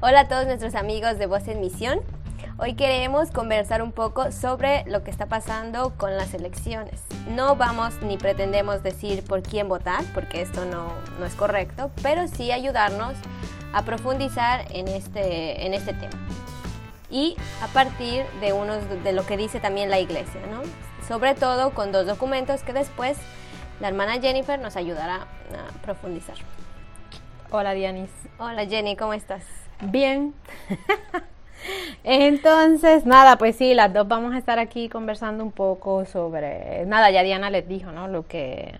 Hola a todos nuestros amigos de Voz en Misión. Hoy queremos conversar un poco sobre lo que está pasando con las elecciones. No vamos ni pretendemos decir por quién votar, porque esto no, no es correcto, pero sí ayudarnos a profundizar en este, en este tema. Y a partir de, unos, de lo que dice también la iglesia, ¿no? Sobre todo con dos documentos que después la hermana Jennifer nos ayudará a profundizar. Hola Dianis. Hola Jenny, ¿cómo estás? Bien. Entonces, nada, pues sí, las dos vamos a estar aquí conversando un poco sobre, nada, ya Diana les dijo, ¿no? Lo que,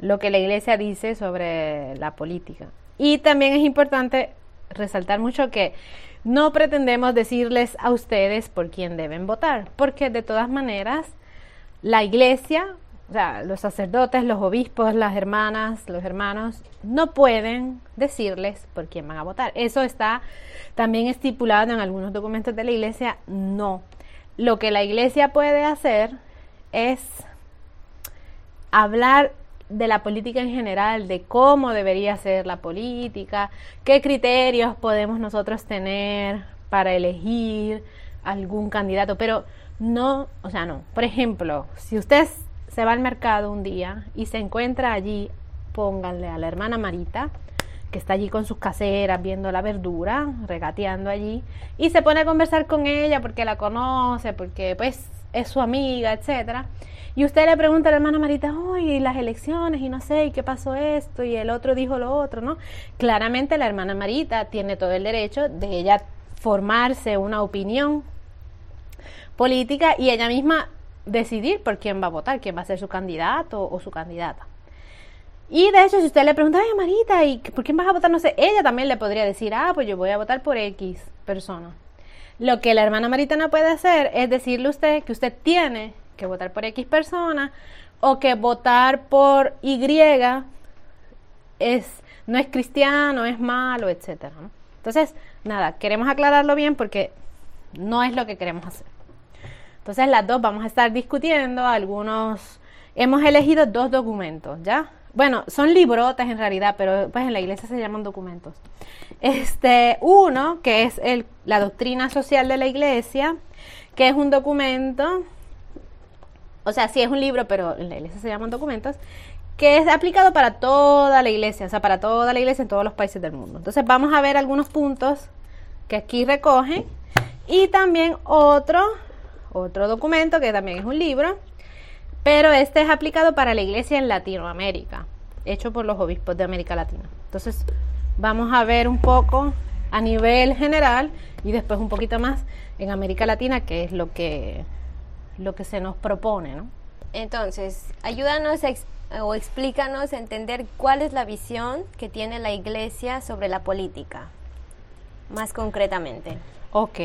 lo que la iglesia dice sobre la política. Y también es importante resaltar mucho que no pretendemos decirles a ustedes por quién deben votar, porque de todas maneras la iglesia o sea, los sacerdotes, los obispos, las hermanas, los hermanos, no pueden decirles por quién van a votar. Eso está también estipulado en algunos documentos de la iglesia. No. Lo que la iglesia puede hacer es hablar de la política en general, de cómo debería ser la política, qué criterios podemos nosotros tener para elegir algún candidato, pero no, o sea, no. Por ejemplo, si usted se va al mercado un día y se encuentra allí, pónganle a la hermana Marita, que está allí con sus caseras viendo la verdura, regateando allí, y se pone a conversar con ella porque la conoce, porque pues es su amiga, etcétera. Y usted le pregunta a la hermana Marita, oye, las elecciones, y no sé, y qué pasó esto, y el otro dijo lo otro, ¿no? Claramente la hermana Marita tiene todo el derecho de ella formarse una opinión política y ella misma decidir por quién va a votar, quién va a ser su candidato o su candidata. Y de hecho, si usted le pregunta, ay, Marita, ¿y por quién vas a votar? No sé, ella también le podría decir, ah, pues yo voy a votar por X persona. Lo que la hermana Marita no puede hacer es decirle a usted que usted tiene que votar por X persona o que votar por Y es, no es cristiano, es malo, etc. Entonces, nada, queremos aclararlo bien porque no es lo que queremos hacer. Entonces las dos vamos a estar discutiendo algunos, hemos elegido dos documentos, ¿ya? Bueno, son librotas en realidad, pero pues en la iglesia se llaman documentos. Este, uno, que es la doctrina social de la iglesia, que es un documento, o sea, sí es un libro, pero en la iglesia se llaman documentos, que es aplicado para toda la iglesia, o sea, para toda la iglesia en todos los países del mundo. Entonces vamos a ver algunos puntos que aquí recogen y también otro otro documento que también es un libro, pero este es aplicado para la iglesia en Latinoamérica, hecho por los obispos de América Latina. Entonces, vamos a ver un poco a nivel general y después un poquito más en América Latina, que es lo que, lo que se nos propone, ¿no? Entonces, ayúdanos o explícanos a entender cuál es la visión que tiene la iglesia sobre la política, más concretamente. Ok,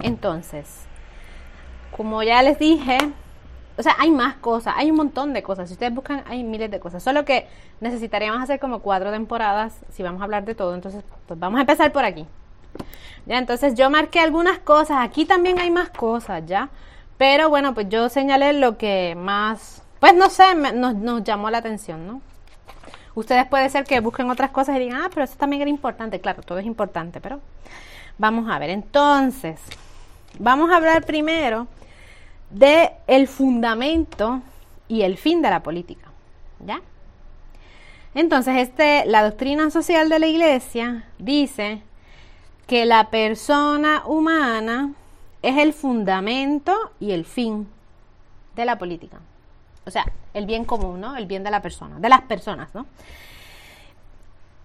entonces, como ya les dije, o sea, hay más cosas, hay un montón de cosas. Si ustedes buscan, hay miles de cosas. Solo que necesitaríamos hacer como cuatro temporadas si vamos a hablar de todo. Entonces, pues vamos a empezar por aquí. Ya, entonces yo marqué algunas cosas. Aquí también hay más cosas, ¿ya? Pero bueno, pues yo señalé lo que más, pues no sé, nos, nos llamó la atención, ¿no? Ustedes puede ser que busquen otras cosas y digan, ah, pero eso también era importante. Claro, todo es importante, pero vamos a ver. Entonces, vamos a hablar primero de el fundamento y el fin de la política. ¿Ya? Entonces, este, la doctrina social de la iglesia dice que la persona humana es el fundamento y el fin de la política. O sea, el bien común, ¿no? El bien de la persona, de las personas, ¿no?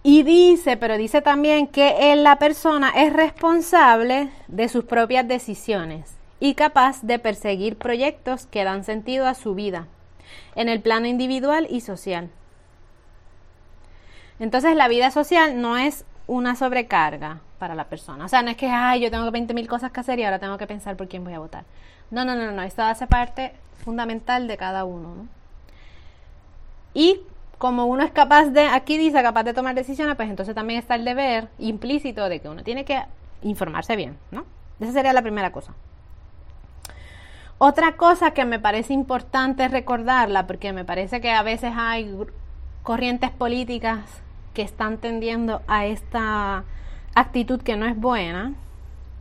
Y dice, pero dice también que la persona es responsable de sus propias decisiones y capaz de perseguir proyectos que dan sentido a su vida, en el plano individual y social. Entonces la vida social no es una sobrecarga para la persona. O sea, no es que, ay, yo tengo 20 mil cosas que hacer y ahora tengo que pensar por quién voy a votar. No, no, no, no, esto hace parte fundamental de cada uno. Y como uno es capaz de, aquí dice, capaz de tomar decisiones, pues entonces también está el deber implícito de que uno tiene que informarse bien, ¿no? Esa sería la primera cosa. Otra cosa que me parece importante recordarla, porque me parece que a veces hay corrientes políticas que están tendiendo a esta actitud que no es buena,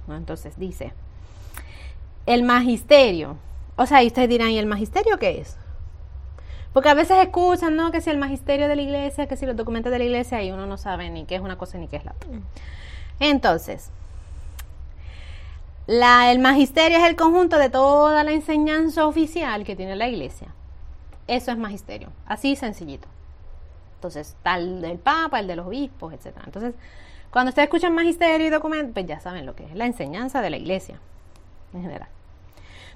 entonces dice, el magisterio, o sea, y ustedes dirán, ¿y el magisterio qué es? Porque a veces escuchan, ¿no? Que si el magisterio de la iglesia, que si los documentos de la iglesia, y uno no sabe ni qué es una cosa ni qué es la otra. Entonces, la, el magisterio es el conjunto de toda la enseñanza oficial que tiene la iglesia. Eso es magisterio, así sencillito. Entonces, tal del Papa, el de los obispos, etc. Entonces, cuando ustedes escuchan magisterio y documento, pues ya saben lo que es la enseñanza de la iglesia en general.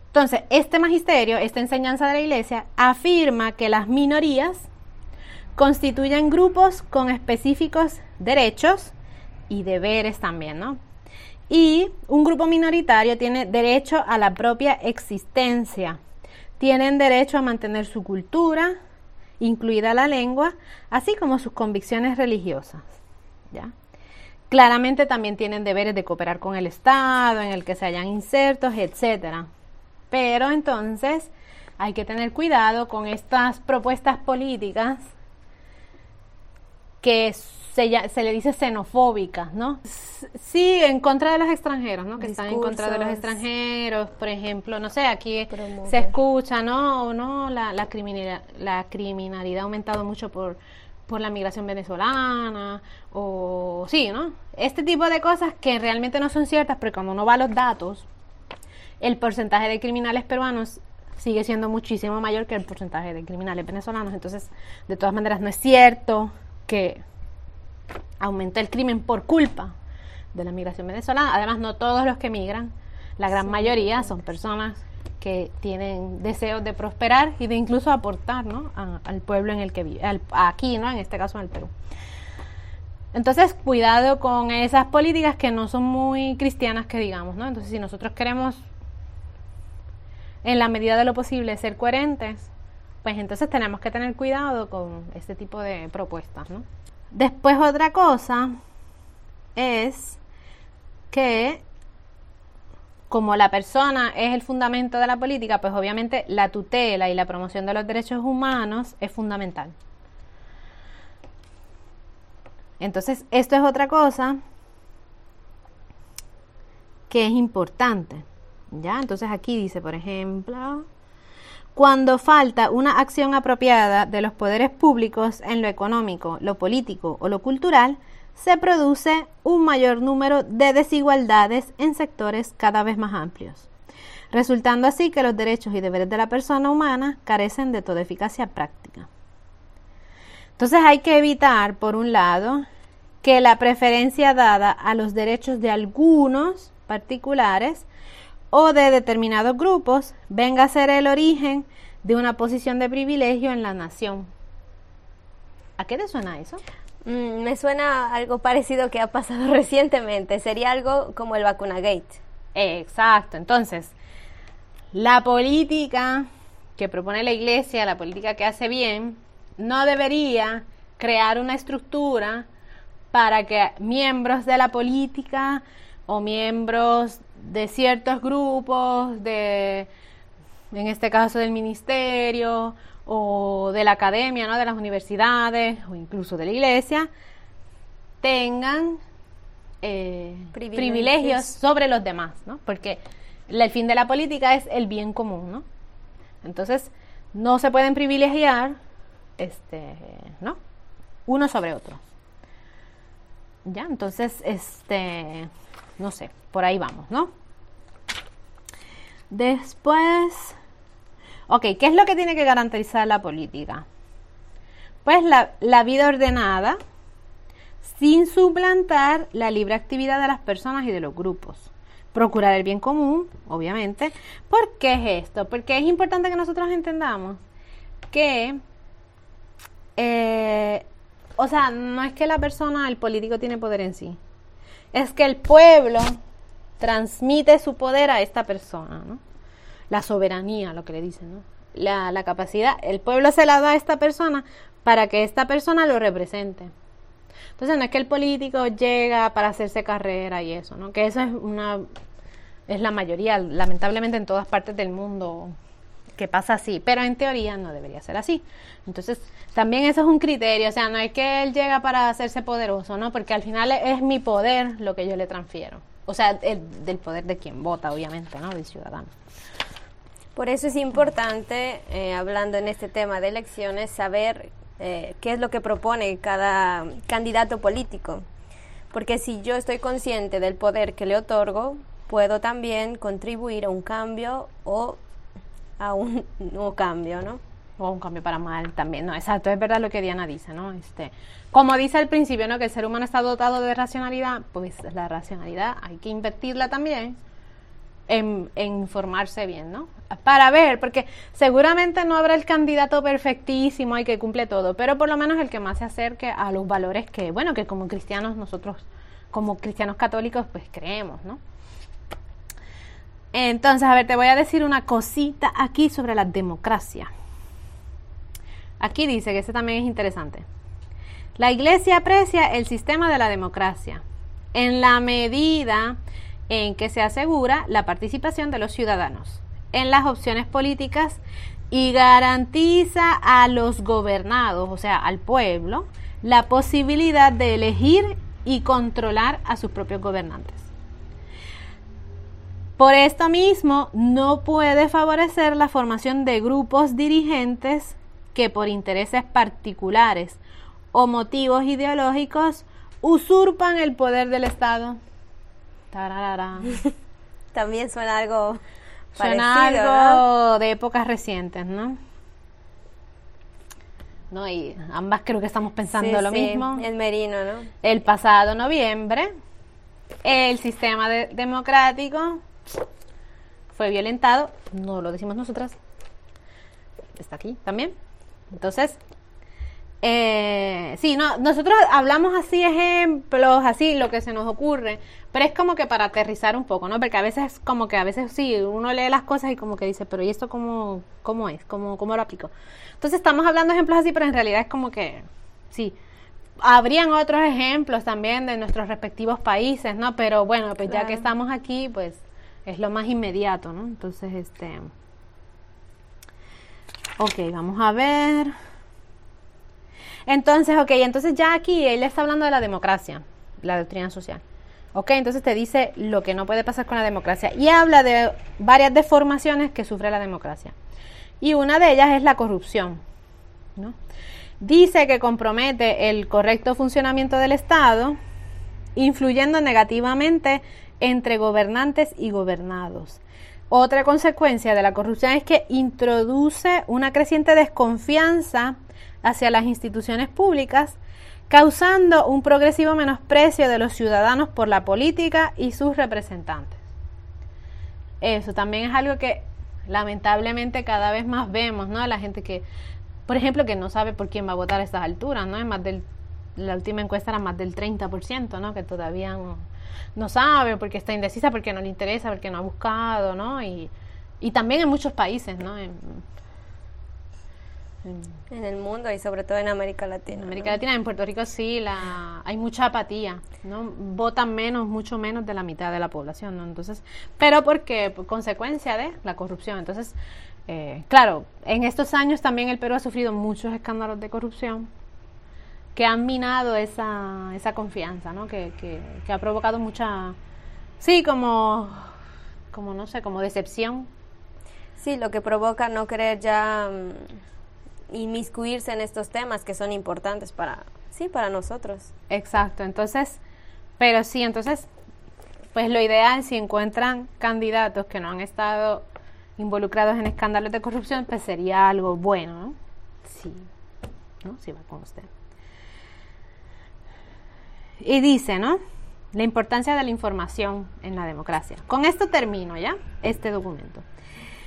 Entonces, este magisterio, esta enseñanza de la iglesia, afirma que las minorías constituyen grupos con específicos derechos y deberes también, ¿no? Y un grupo minoritario tiene derecho a la propia existencia. Tienen derecho a mantener su cultura, incluida la lengua, así como sus convicciones religiosas. ¿ya? Claramente también tienen deberes de cooperar con el Estado, en el que se hayan insertos, etc. Pero entonces hay que tener cuidado con estas propuestas políticas que se, le dice xenofóbicas, ¿no? Sí, en contra de los extranjeros, ¿no? Que están en contra de los extranjeros, por ejemplo, no sé, aquí se escucha, ¿no? ¿no? La, la, criminalidad, la criminalidad ha aumentado mucho por, por la migración venezolana, o sí, ¿no? Este tipo de cosas que realmente no son ciertas, pero cuando uno va a los datos, el porcentaje de criminales peruanos sigue siendo muchísimo mayor que el porcentaje de criminales venezolanos. Entonces, de todas maneras, no es cierto que aumenta el crimen por culpa de la migración venezolana. Además, no todos los que migran, la gran mayoría son personas que tienen deseos de prosperar y de incluso aportar ¿no? al pueblo en el que vive, aquí, ¿no? en este caso en el Perú. Entonces, cuidado con esas políticas que no son muy cristianas, que digamos, ¿no? Entonces, si nosotros queremos, en la medida de lo posible, ser coherentes, pues entonces tenemos que tener cuidado con este tipo de propuestas, ¿no? Después otra cosa es que como la persona es el fundamento de la política, pues obviamente la tutela y la promoción de los derechos humanos es fundamental. Entonces, esto es otra cosa que es importante. ¿Ya? Entonces aquí dice, por ejemplo, cuando falta una acción apropiada de los poderes públicos en lo económico, lo político o lo cultural, se produce un mayor número de desigualdades en sectores cada vez más amplios, resultando así que los derechos y deberes de la persona humana carecen de toda eficacia práctica. Entonces hay que evitar, por un lado, que la preferencia dada a los derechos de algunos particulares o de determinados grupos venga a ser el origen de una posición de privilegio en la nación. ¿A qué te suena eso? Mm, me suena algo parecido que ha pasado recientemente. Sería algo como el vacuna gate. Exacto. Entonces, la política que propone la iglesia, la política que hace bien, no debería crear una estructura para que miembros de la política o miembros de ciertos grupos, de, en este caso del ministerio o de la academia, ¿no? de las universidades o incluso de la iglesia, tengan eh, privilegios. sobre los demás, ¿no? porque el fin de la política es el bien común, ¿no? Entonces, no se pueden privilegiar, este, ¿no? Uno sobre otro. Ya, entonces, este, no sé, por ahí vamos, ¿no? Después, ok, ¿qué es lo que tiene que garantizar la política? Pues la, vida ordenada, sin suplantar la libre actividad de las personas y de los grupos. Procurar el bien común, obviamente. ¿Por qué es esto? Porque es importante que nosotros entendamos que, eh, o sea, no es que la persona, el político tiene poder en sí es que el pueblo transmite su poder a esta persona, ¿no? La soberanía, lo que le dicen. La, la capacidad, el pueblo se la da a esta persona para que esta persona lo represente. Entonces no es que el político llega para hacerse carrera y eso, ¿no? Que eso es una es la mayoría, lamentablemente en todas partes del mundo que pasa así, pero en teoría no debería ser así. Entonces, también eso es un criterio, o sea, no es que él llega para hacerse poderoso, ¿no? Porque al final es mi poder lo que yo le transfiero. O sea, el, del poder de quien vota, obviamente, ¿no? Del ciudadano. Por eso es importante, eh, hablando en este tema de elecciones, saber eh, qué es lo que propone cada candidato político. Porque si yo estoy consciente del poder que le otorgo, puedo también contribuir a un cambio o a un nuevo cambio, ¿no? O un cambio para mal también, no, exacto, es verdad lo que Diana dice, ¿no? Este, como dice al principio, ¿no? Que el ser humano está dotado de racionalidad, pues la racionalidad hay que invertirla también en, informarse bien, ¿no? Para ver, porque seguramente no habrá el candidato perfectísimo y que cumple todo, pero por lo menos el que más se acerque a los valores que, bueno, que como cristianos nosotros, como cristianos católicos, pues creemos, ¿no? Entonces, a ver, te voy a decir una cosita aquí sobre la democracia. Aquí dice que este también es interesante. La iglesia aprecia el sistema de la democracia en la medida en que se asegura la participación de los ciudadanos en las opciones políticas y garantiza a los gobernados, o sea, al pueblo, la posibilidad de elegir y controlar a sus propios gobernantes. Por esto mismo, no puede favorecer la formación de grupos dirigentes que por intereses particulares o motivos ideológicos usurpan el poder del Estado. También suena algo Suena algo de épocas recientes, ¿no? ¿no? Y ambas creo que estamos pensando lo mismo. El merino, ¿no? El pasado noviembre, el sistema democrático fue violentado, no lo decimos nosotras, está aquí también. Entonces, eh, sí, no, nosotros hablamos así ejemplos, así lo que se nos ocurre, pero es como que para aterrizar un poco, ¿no? Porque a veces como que a veces sí, uno lee las cosas y como que dice, pero ¿y esto cómo, cómo es? ¿Cómo, ¿Cómo lo aplico? Entonces estamos hablando de ejemplos así, pero en realidad es como que, sí, habrían otros ejemplos también de nuestros respectivos países, ¿no? Pero bueno, pues ya que estamos aquí, pues es lo más inmediato, ¿no? Entonces, este... Ok, vamos a ver. Entonces, ok, entonces ya aquí él está hablando de la democracia, la doctrina social. Ok, entonces te dice lo que no puede pasar con la democracia y habla de varias deformaciones que sufre la democracia. Y una de ellas es la corrupción. ¿no? Dice que compromete el correcto funcionamiento del Estado, influyendo negativamente entre gobernantes y gobernados. Otra consecuencia de la corrupción es que introduce una creciente desconfianza hacia las instituciones públicas, causando un progresivo menosprecio de los ciudadanos por la política y sus representantes. Eso también es algo que lamentablemente cada vez más vemos, ¿no? La gente que, por ejemplo, que no sabe por quién va a votar a estas alturas, ¿no? Es más del, la última encuesta era más del 30%, ¿no? Que todavía no, no sabe porque está indecisa, porque no le interesa, porque no ha buscado, ¿no? Y, y también en muchos países, ¿no? En el mundo y sobre todo en América Latina. En América Latina, en Puerto Rico sí, la, hay mucha apatía, ¿no? Votan menos, mucho menos de la mitad de la población, ¿no? Entonces, pero porque por consecuencia de la corrupción. Entonces, eh, claro, en estos años también el Perú ha sufrido muchos escándalos de corrupción que han minado esa, esa confianza, ¿no? Que, que, que ha provocado mucha, sí, como, como no sé, como decepción. Sí, lo que provoca no querer ya mm, inmiscuirse en estos temas que son importantes para, sí, para nosotros. Exacto, entonces, pero sí, entonces, pues lo ideal si encuentran candidatos que no han estado involucrados en escándalos de corrupción, pues sería algo bueno, ¿no? Sí, ¿no? Sí va con usted. Y dice, ¿no? La importancia de la información en la democracia. Con esto termino ya este documento.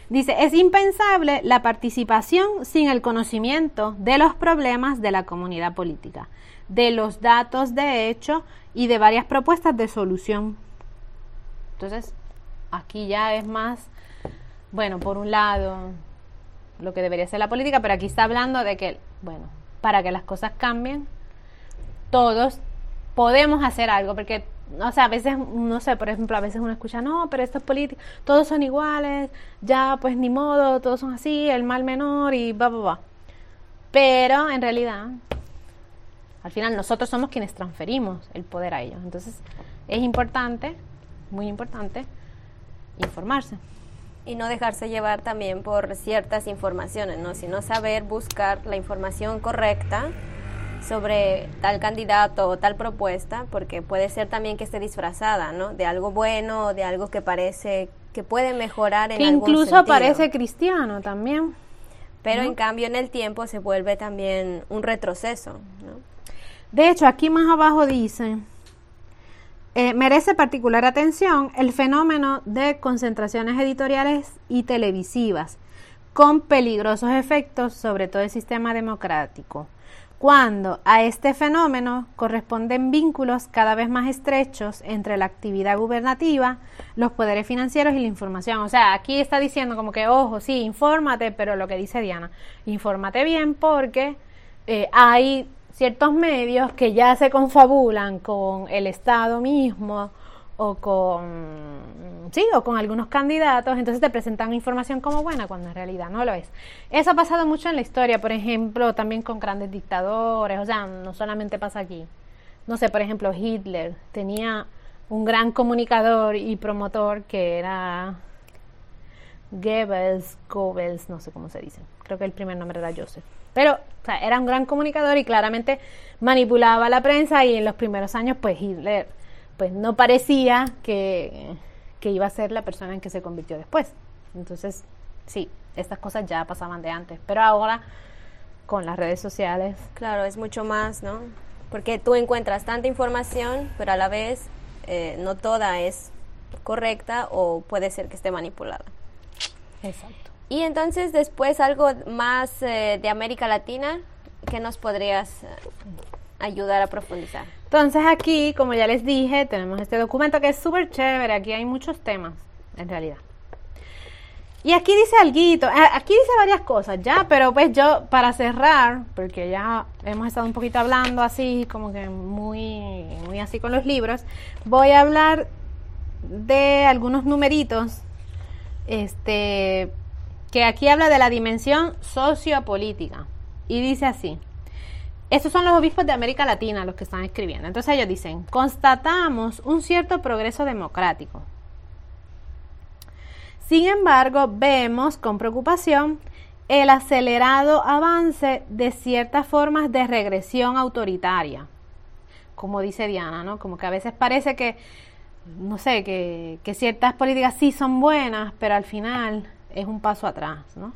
Dice, es impensable la participación sin el conocimiento de los problemas de la comunidad política, de los datos de hecho y de varias propuestas de solución. Entonces, aquí ya es más, bueno, por un lado, lo que debería ser la política, pero aquí está hablando de que, bueno, para que las cosas cambien, todos podemos hacer algo, porque o sea, a veces, no sé, por ejemplo, a veces uno escucha, no, pero estos políticos, todos son iguales, ya pues ni modo, todos son así, el mal menor y va, va, va. Pero en realidad, al final nosotros somos quienes transferimos el poder a ellos. Entonces, es importante, muy importante, informarse. Y no dejarse llevar también por ciertas informaciones, ¿no? Sino saber buscar la información correcta sobre tal candidato o tal propuesta, porque puede ser también que esté disfrazada, ¿no? De algo bueno de algo que parece que puede mejorar en que algún incluso sentido. parece cristiano también. Pero en cambio en el tiempo se vuelve también un retroceso, ¿no? De hecho, aquí más abajo dice, eh, merece particular atención el fenómeno de concentraciones editoriales y televisivas con peligrosos efectos sobre todo el sistema democrático, cuando a este fenómeno corresponden vínculos cada vez más estrechos entre la actividad gubernativa, los poderes financieros y la información. O sea, aquí está diciendo como que, ojo, sí, infórmate, pero lo que dice Diana, infórmate bien porque eh, hay ciertos medios que ya se confabulan con el Estado mismo o con sí o con algunos candidatos entonces te presentan información como buena cuando en realidad no lo es. Eso ha pasado mucho en la historia por ejemplo también con grandes dictadores o sea no solamente pasa aquí. No sé por ejemplo Hitler tenía un gran comunicador y promotor que era Goebbels Goebbels no sé cómo se dice creo que el primer nombre era Joseph. Pero o sea, era un gran comunicador y claramente manipulaba la prensa y en los primeros años pues Hitler pues no parecía que, que iba a ser la persona en que se convirtió después. Entonces, sí, estas cosas ya pasaban de antes, pero ahora con las redes sociales. Claro, es mucho más, ¿no? Porque tú encuentras tanta información, pero a la vez eh, no toda es correcta o puede ser que esté manipulada. Exacto. Y entonces después algo más eh, de América Latina que nos podrías eh, ayudar a profundizar. Entonces aquí, como ya les dije, tenemos este documento que es súper chévere. Aquí hay muchos temas, en realidad. Y aquí dice algo, aquí dice varias cosas ya, pero pues yo para cerrar, porque ya hemos estado un poquito hablando así, como que muy, muy así con los libros, voy a hablar de algunos numeritos, este, que aquí habla de la dimensión sociopolítica. Y dice así, estos son los obispos de América Latina los que están escribiendo. Entonces ellos dicen, constatamos un cierto progreso democrático. Sin embargo, vemos con preocupación el acelerado avance de ciertas formas de regresión autoritaria. Como dice Diana, ¿no? Como que a veces parece que, no sé, que, que ciertas políticas sí son buenas, pero al final es un paso atrás, ¿no?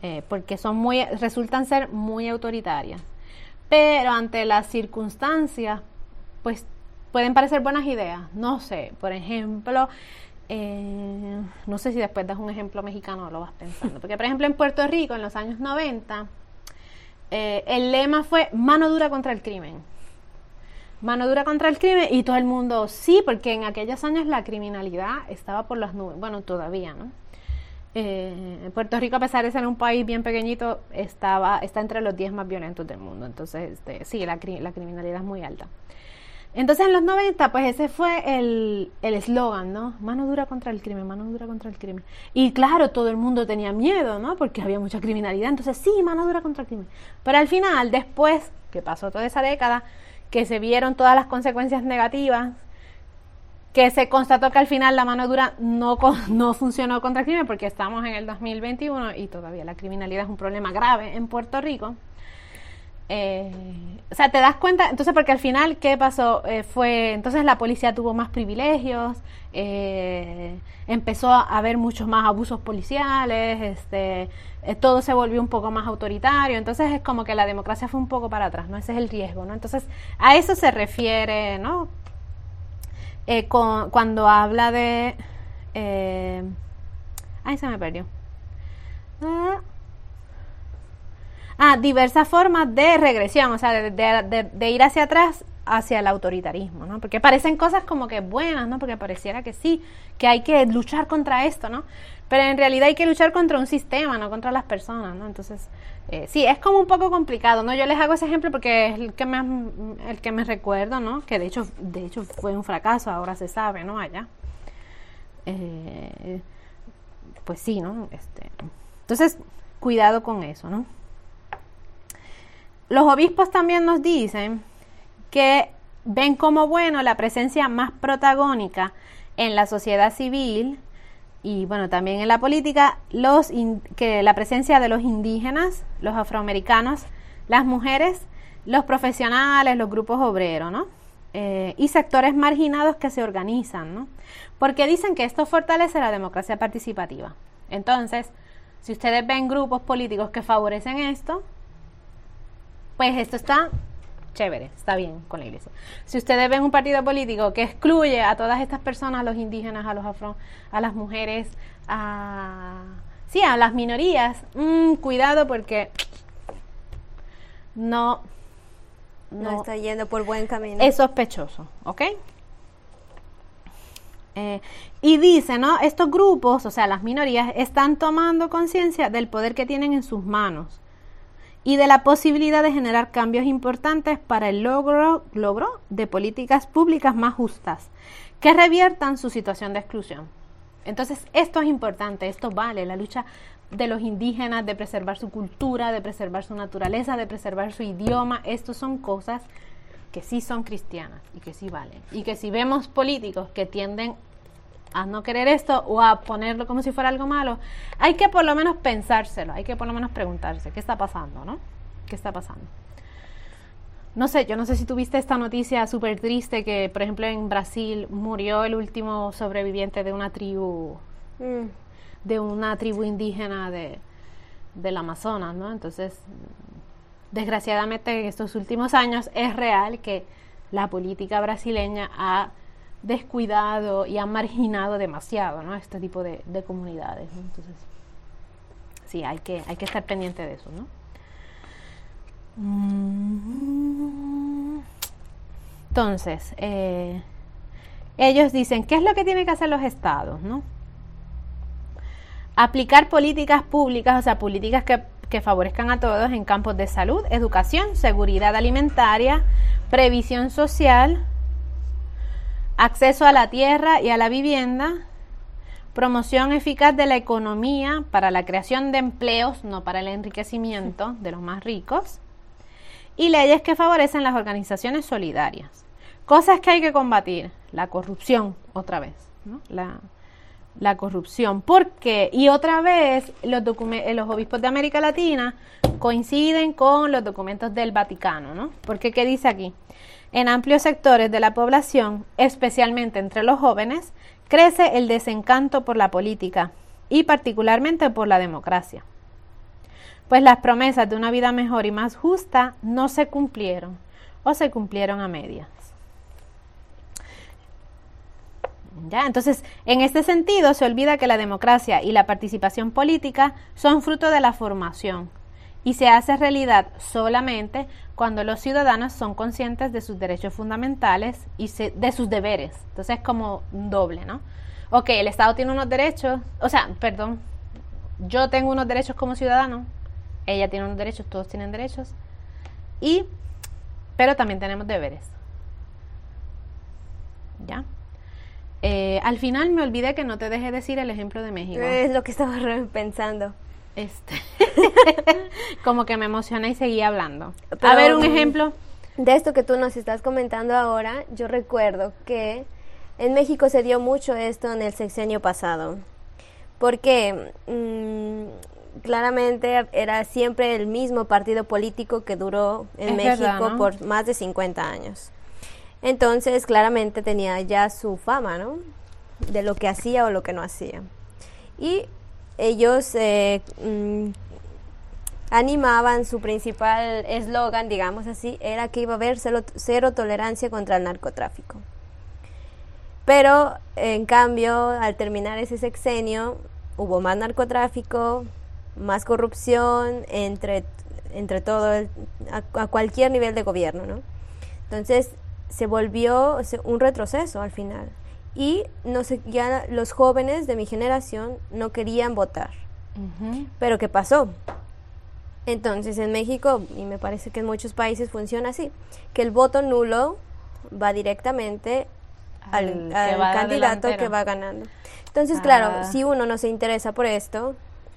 Eh, porque son muy, resultan ser muy autoritarias. Pero ante las circunstancias, pues pueden parecer buenas ideas. No sé, por ejemplo, eh, no sé si después das un ejemplo mexicano lo vas pensando. Porque, por ejemplo, en Puerto Rico, en los años 90, eh, el lema fue mano dura contra el crimen. Mano dura contra el crimen y todo el mundo, sí, porque en aquellos años la criminalidad estaba por las nubes. Bueno, todavía, ¿no? Eh, Puerto Rico, a pesar de ser un país bien pequeñito, estaba, está entre los 10 más violentos del mundo. Entonces, este, sí, la, la criminalidad es muy alta. Entonces, en los 90, pues ese fue el eslogan, ¿no? Mano dura contra el crimen, mano dura contra el crimen. Y claro, todo el mundo tenía miedo, ¿no? Porque había mucha criminalidad. Entonces, sí, mano dura contra el crimen. Pero al final, después que pasó toda esa década, que se vieron todas las consecuencias negativas que se constató que al final la mano dura no, no funcionó contra el crimen porque estamos en el 2021 y todavía la criminalidad es un problema grave en Puerto Rico. Eh, o sea, te das cuenta, entonces porque al final, ¿qué pasó? Eh, fue, entonces la policía tuvo más privilegios, eh, empezó a haber muchos más abusos policiales, este, todo se volvió un poco más autoritario, entonces es como que la democracia fue un poco para atrás, ¿no? Ese es el riesgo, ¿no? Entonces, a eso se refiere, ¿no? Eh, con, cuando habla de... Eh, ay, se me perdió. Ah, diversas formas de regresión, o sea, de, de, ir hacia atrás hacia el autoritarismo, ¿no? Porque parecen cosas como que buenas, ¿no? Porque pareciera que sí, que hay que luchar contra esto, ¿no? Pero en realidad hay que luchar contra un sistema, no contra las personas, ¿no? Entonces, eh, sí, es como un poco complicado, ¿no? Yo les hago ese ejemplo porque es el que más, el que me recuerdo, ¿no? Que de hecho, de hecho fue un fracaso, ahora se sabe, ¿no? Allá. Eh, pues sí, ¿no? Este, entonces, cuidado con eso, ¿no? Los obispos también nos dicen que ven como bueno la presencia más protagónica en la sociedad civil y bueno, también en la política, los que la presencia de los indígenas, los afroamericanos, las mujeres, los profesionales, los grupos obreros, ¿no? Eh, y sectores marginados que se organizan, ¿no? Porque dicen que esto fortalece la democracia participativa. Entonces, si ustedes ven grupos políticos que favorecen esto, pues esto está chévere, está bien con la iglesia. Si ustedes ven un partido político que excluye a todas estas personas, a los indígenas, a los afro, a las mujeres, a sí, a las minorías, mm, cuidado porque no, no, está yendo por buen camino. Es sospechoso, ¿ok? Eh, y dice, ¿no? Estos grupos, o sea, las minorías, están tomando conciencia del poder que tienen en sus manos y de la posibilidad de generar cambios importantes para el logro, logro de políticas públicas más justas que reviertan su situación de exclusión. Entonces, esto es importante, esto vale, la lucha de los indígenas, de preservar su cultura, de preservar su naturaleza, de preservar su idioma, estos son cosas que sí son cristianas y que sí valen. Y que si vemos políticos que tienden a no querer esto o a ponerlo como si fuera algo malo, hay que por lo menos pensárselo, hay que por lo menos preguntarse, ¿qué está pasando, no? ¿Qué está pasando? No sé, yo no sé si tuviste esta noticia súper triste que, por ejemplo, en Brasil murió el último sobreviviente de una tribu, mm. de una tribu indígena de, del Amazonas, ¿no? Entonces, desgraciadamente en estos últimos años es real que la política brasileña ha descuidado y ha marginado demasiado ¿no? este tipo de, comunidades. Entonces, sí, hay que, hay que estar pendiente de eso. ¿no? Entonces, eh, ellos dicen, ¿qué es lo que tienen que hacer los estados? ¿no? Aplicar políticas públicas, o sea, políticas que, que favorezcan a todos en campos de salud, educación, seguridad alimentaria, previsión social, acceso a la tierra y a la vivienda, promoción eficaz de la economía para la creación de empleos, no para el enriquecimiento de los más ricos, y leyes que favorecen las organizaciones solidarias. Cosas que hay que combatir, la corrupción, otra vez, la, la, corrupción. porque Y otra vez, los, los obispos de América Latina coinciden con los documentos del Vaticano, ¿no? Porque, ¿qué dice aquí? En amplios sectores de la población, especialmente entre los jóvenes, crece el desencanto por la política y particularmente por la democracia. Pues las promesas de una vida mejor y más justa no se cumplieron o se cumplieron a medias. ¿Ya? Entonces, en este sentido, se olvida que la democracia y la participación política son fruto de la formación, y se hace realidad solamente cuando los ciudadanos son conscientes de sus derechos fundamentales y de sus deberes. Entonces es como doble, ¿no? Ok, el Estado tiene unos derechos, o sea, perdón, yo tengo unos derechos como ciudadano, ella tiene unos derechos, todos tienen derechos, y, pero también tenemos deberes. ¿Ya? Eh, al final me olvidé que no te dejé decir el ejemplo de México. Es lo que estaba pensando. Este, como que me emocioné y seguí hablando. a ver, un ejemplo. De esto que tú nos estás comentando ahora, yo recuerdo que en México se dio mucho esto en el sexenio pasado. Porque mm, claramente era siempre el mismo partido político que duró en México por más de 50 años. Entonces, claramente tenía ya su fama, ¿no? De lo que hacía o lo que no hacía. Y ellos eh, mm, animaban su principal eslogan, digamos así, era que iba a haber cero, tolerancia contra el narcotráfico. Pero, en cambio, al terminar ese sexenio, hubo más narcotráfico, más corrupción entre, entre todo, a, cualquier nivel de gobierno, ¿no? Entonces, se volvió un retroceso al final. Y no sé, ya los jóvenes de mi generación no querían votar. Pero ¿qué pasó? Entonces en México, y me parece que en muchos países funciona así, que el voto nulo va directamente al, candidato que va ganando. Entonces, claro, ah. si uno no se interesa por esto,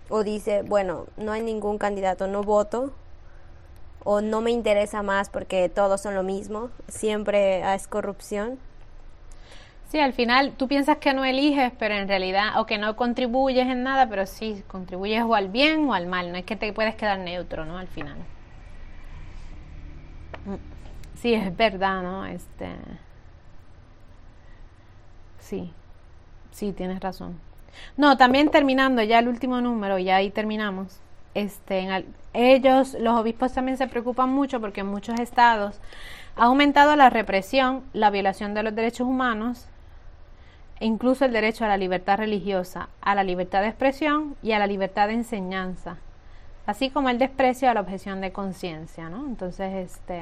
o dice, bueno, no hay ningún candidato, no voto, o no me interesa más porque todos son lo mismo, siempre es corrupción. Sí, al final tú piensas que no eliges, pero en realidad, o que no contribuyes en nada, pero sí contribuyes o al bien o al mal, no es que te puedes quedar neutro, ¿no? Al final. Mm. Sí, es verdad, ¿no? Este. Sí, sí, tienes razón. No, también terminando ya el último número, ya ahí terminamos. Este, ellos, los obispos también se preocupan mucho porque en muchos estados ha aumentado la represión, la violación de los derechos humanos incluso el derecho a la libertad religiosa, a la libertad de expresión y a la libertad de enseñanza, así como el desprecio a la objeción de conciencia, ¿no? Entonces, este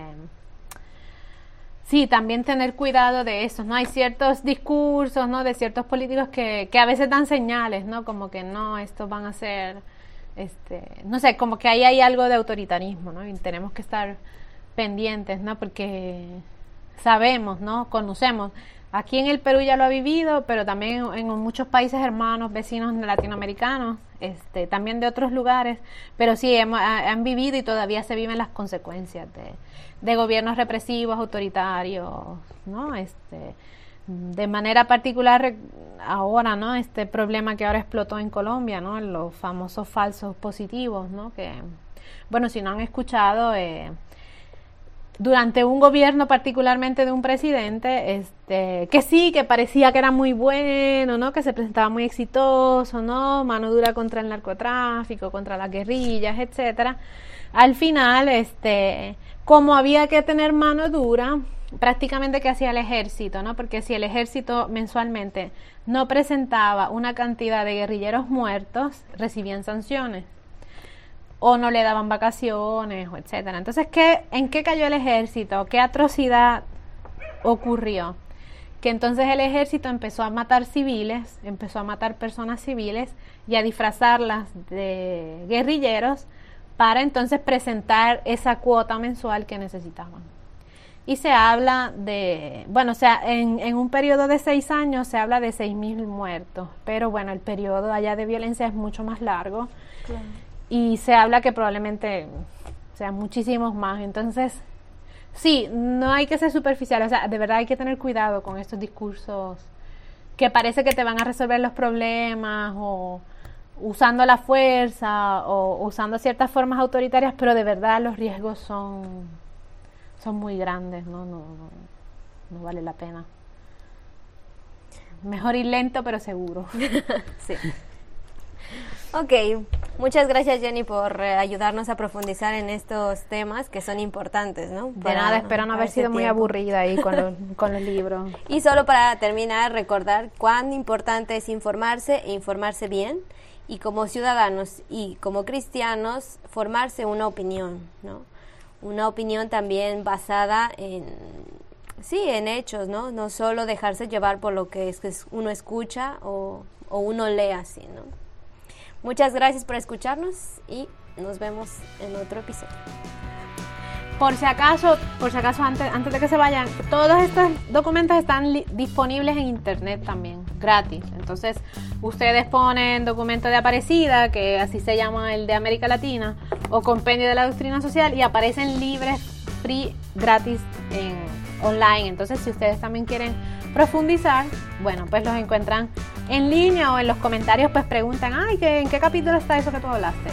Sí, también tener cuidado de eso, ¿no? Hay ciertos discursos, ¿no? De ciertos políticos que, que a veces dan señales, ¿no? Como que no, estos van a ser, este, no sé, como que ahí hay algo de autoritarismo, ¿no? Y tenemos que estar pendientes, ¿no? Porque sabemos, ¿no? Conocemos. Aquí en el Perú ya lo ha vivido, pero también en, muchos países hermanos, vecinos latinoamericanos, este, también de otros lugares, pero sí hemos, han vivido y todavía se viven las consecuencias de, de gobiernos represivos, autoritarios, ¿no? Este, de manera particular ahora, ¿no? Este problema que ahora explotó en Colombia, ¿no? Los famosos falsos positivos, ¿no? Que, bueno, si no han escuchado, eh, durante un gobierno particularmente de un presidente, este, que sí, que parecía que era muy bueno, ¿no? Que se presentaba muy exitoso, ¿no? Mano dura contra el narcotráfico, contra las guerrillas, etcétera. Al final, este, como había que tener mano dura, prácticamente que hacía el ejército, ¿no? Porque si el ejército mensualmente no presentaba una cantidad de guerrilleros muertos, recibían sanciones o no le daban vacaciones, o etcétera. Entonces, ¿qué, ¿en qué cayó el ejército? ¿Qué atrocidad ocurrió? Que entonces el ejército empezó a matar civiles, empezó a matar personas civiles y a disfrazarlas de guerrilleros para entonces presentar esa cuota mensual que necesitaban. Y se habla de, bueno, o sea, en, en un periodo de seis años se habla de seis mil muertos, pero bueno, el periodo allá de violencia es mucho más largo y se habla que probablemente sean muchísimos más. Entonces, sí, no hay que ser superficial, o sea, de verdad hay que tener cuidado con estos discursos que parece que te van a resolver los problemas o usando la fuerza o usando ciertas formas autoritarias, pero de verdad los riesgos son, son muy grandes, ¿no? No, no, vale la pena. Mejor ir lento pero seguro. sí. Ok, muchas gracias Jenny por eh, ayudarnos a profundizar en estos temas que son importantes, ¿no? de nada, espero no haber sido muy aburrida ahí con los, con los libros. Y solo para terminar, recordar cuán importante es informarse e informarse bien y como ciudadanos y como cristianos formarse una opinión, ¿no? Una opinión también basada en sí, en hechos, ¿no? No solo dejarse llevar por lo que es, uno escucha o, o uno lee así, ¿no? Muchas gracias por escucharnos y nos vemos en otro episodio. Por si acaso, por si acaso antes, antes de que se vayan, todos estos documentos están disponibles en internet también, gratis. Entonces, ustedes ponen documento de Aparecida, que así se llama el de América Latina, o compendio de la doctrina social y aparecen libres, free, gratis en online. Entonces, si ustedes también quieren profundizar, bueno, pues los encuentran en línea o en los comentarios, pues preguntan, ay, ¿en qué capítulo está eso que tú hablaste?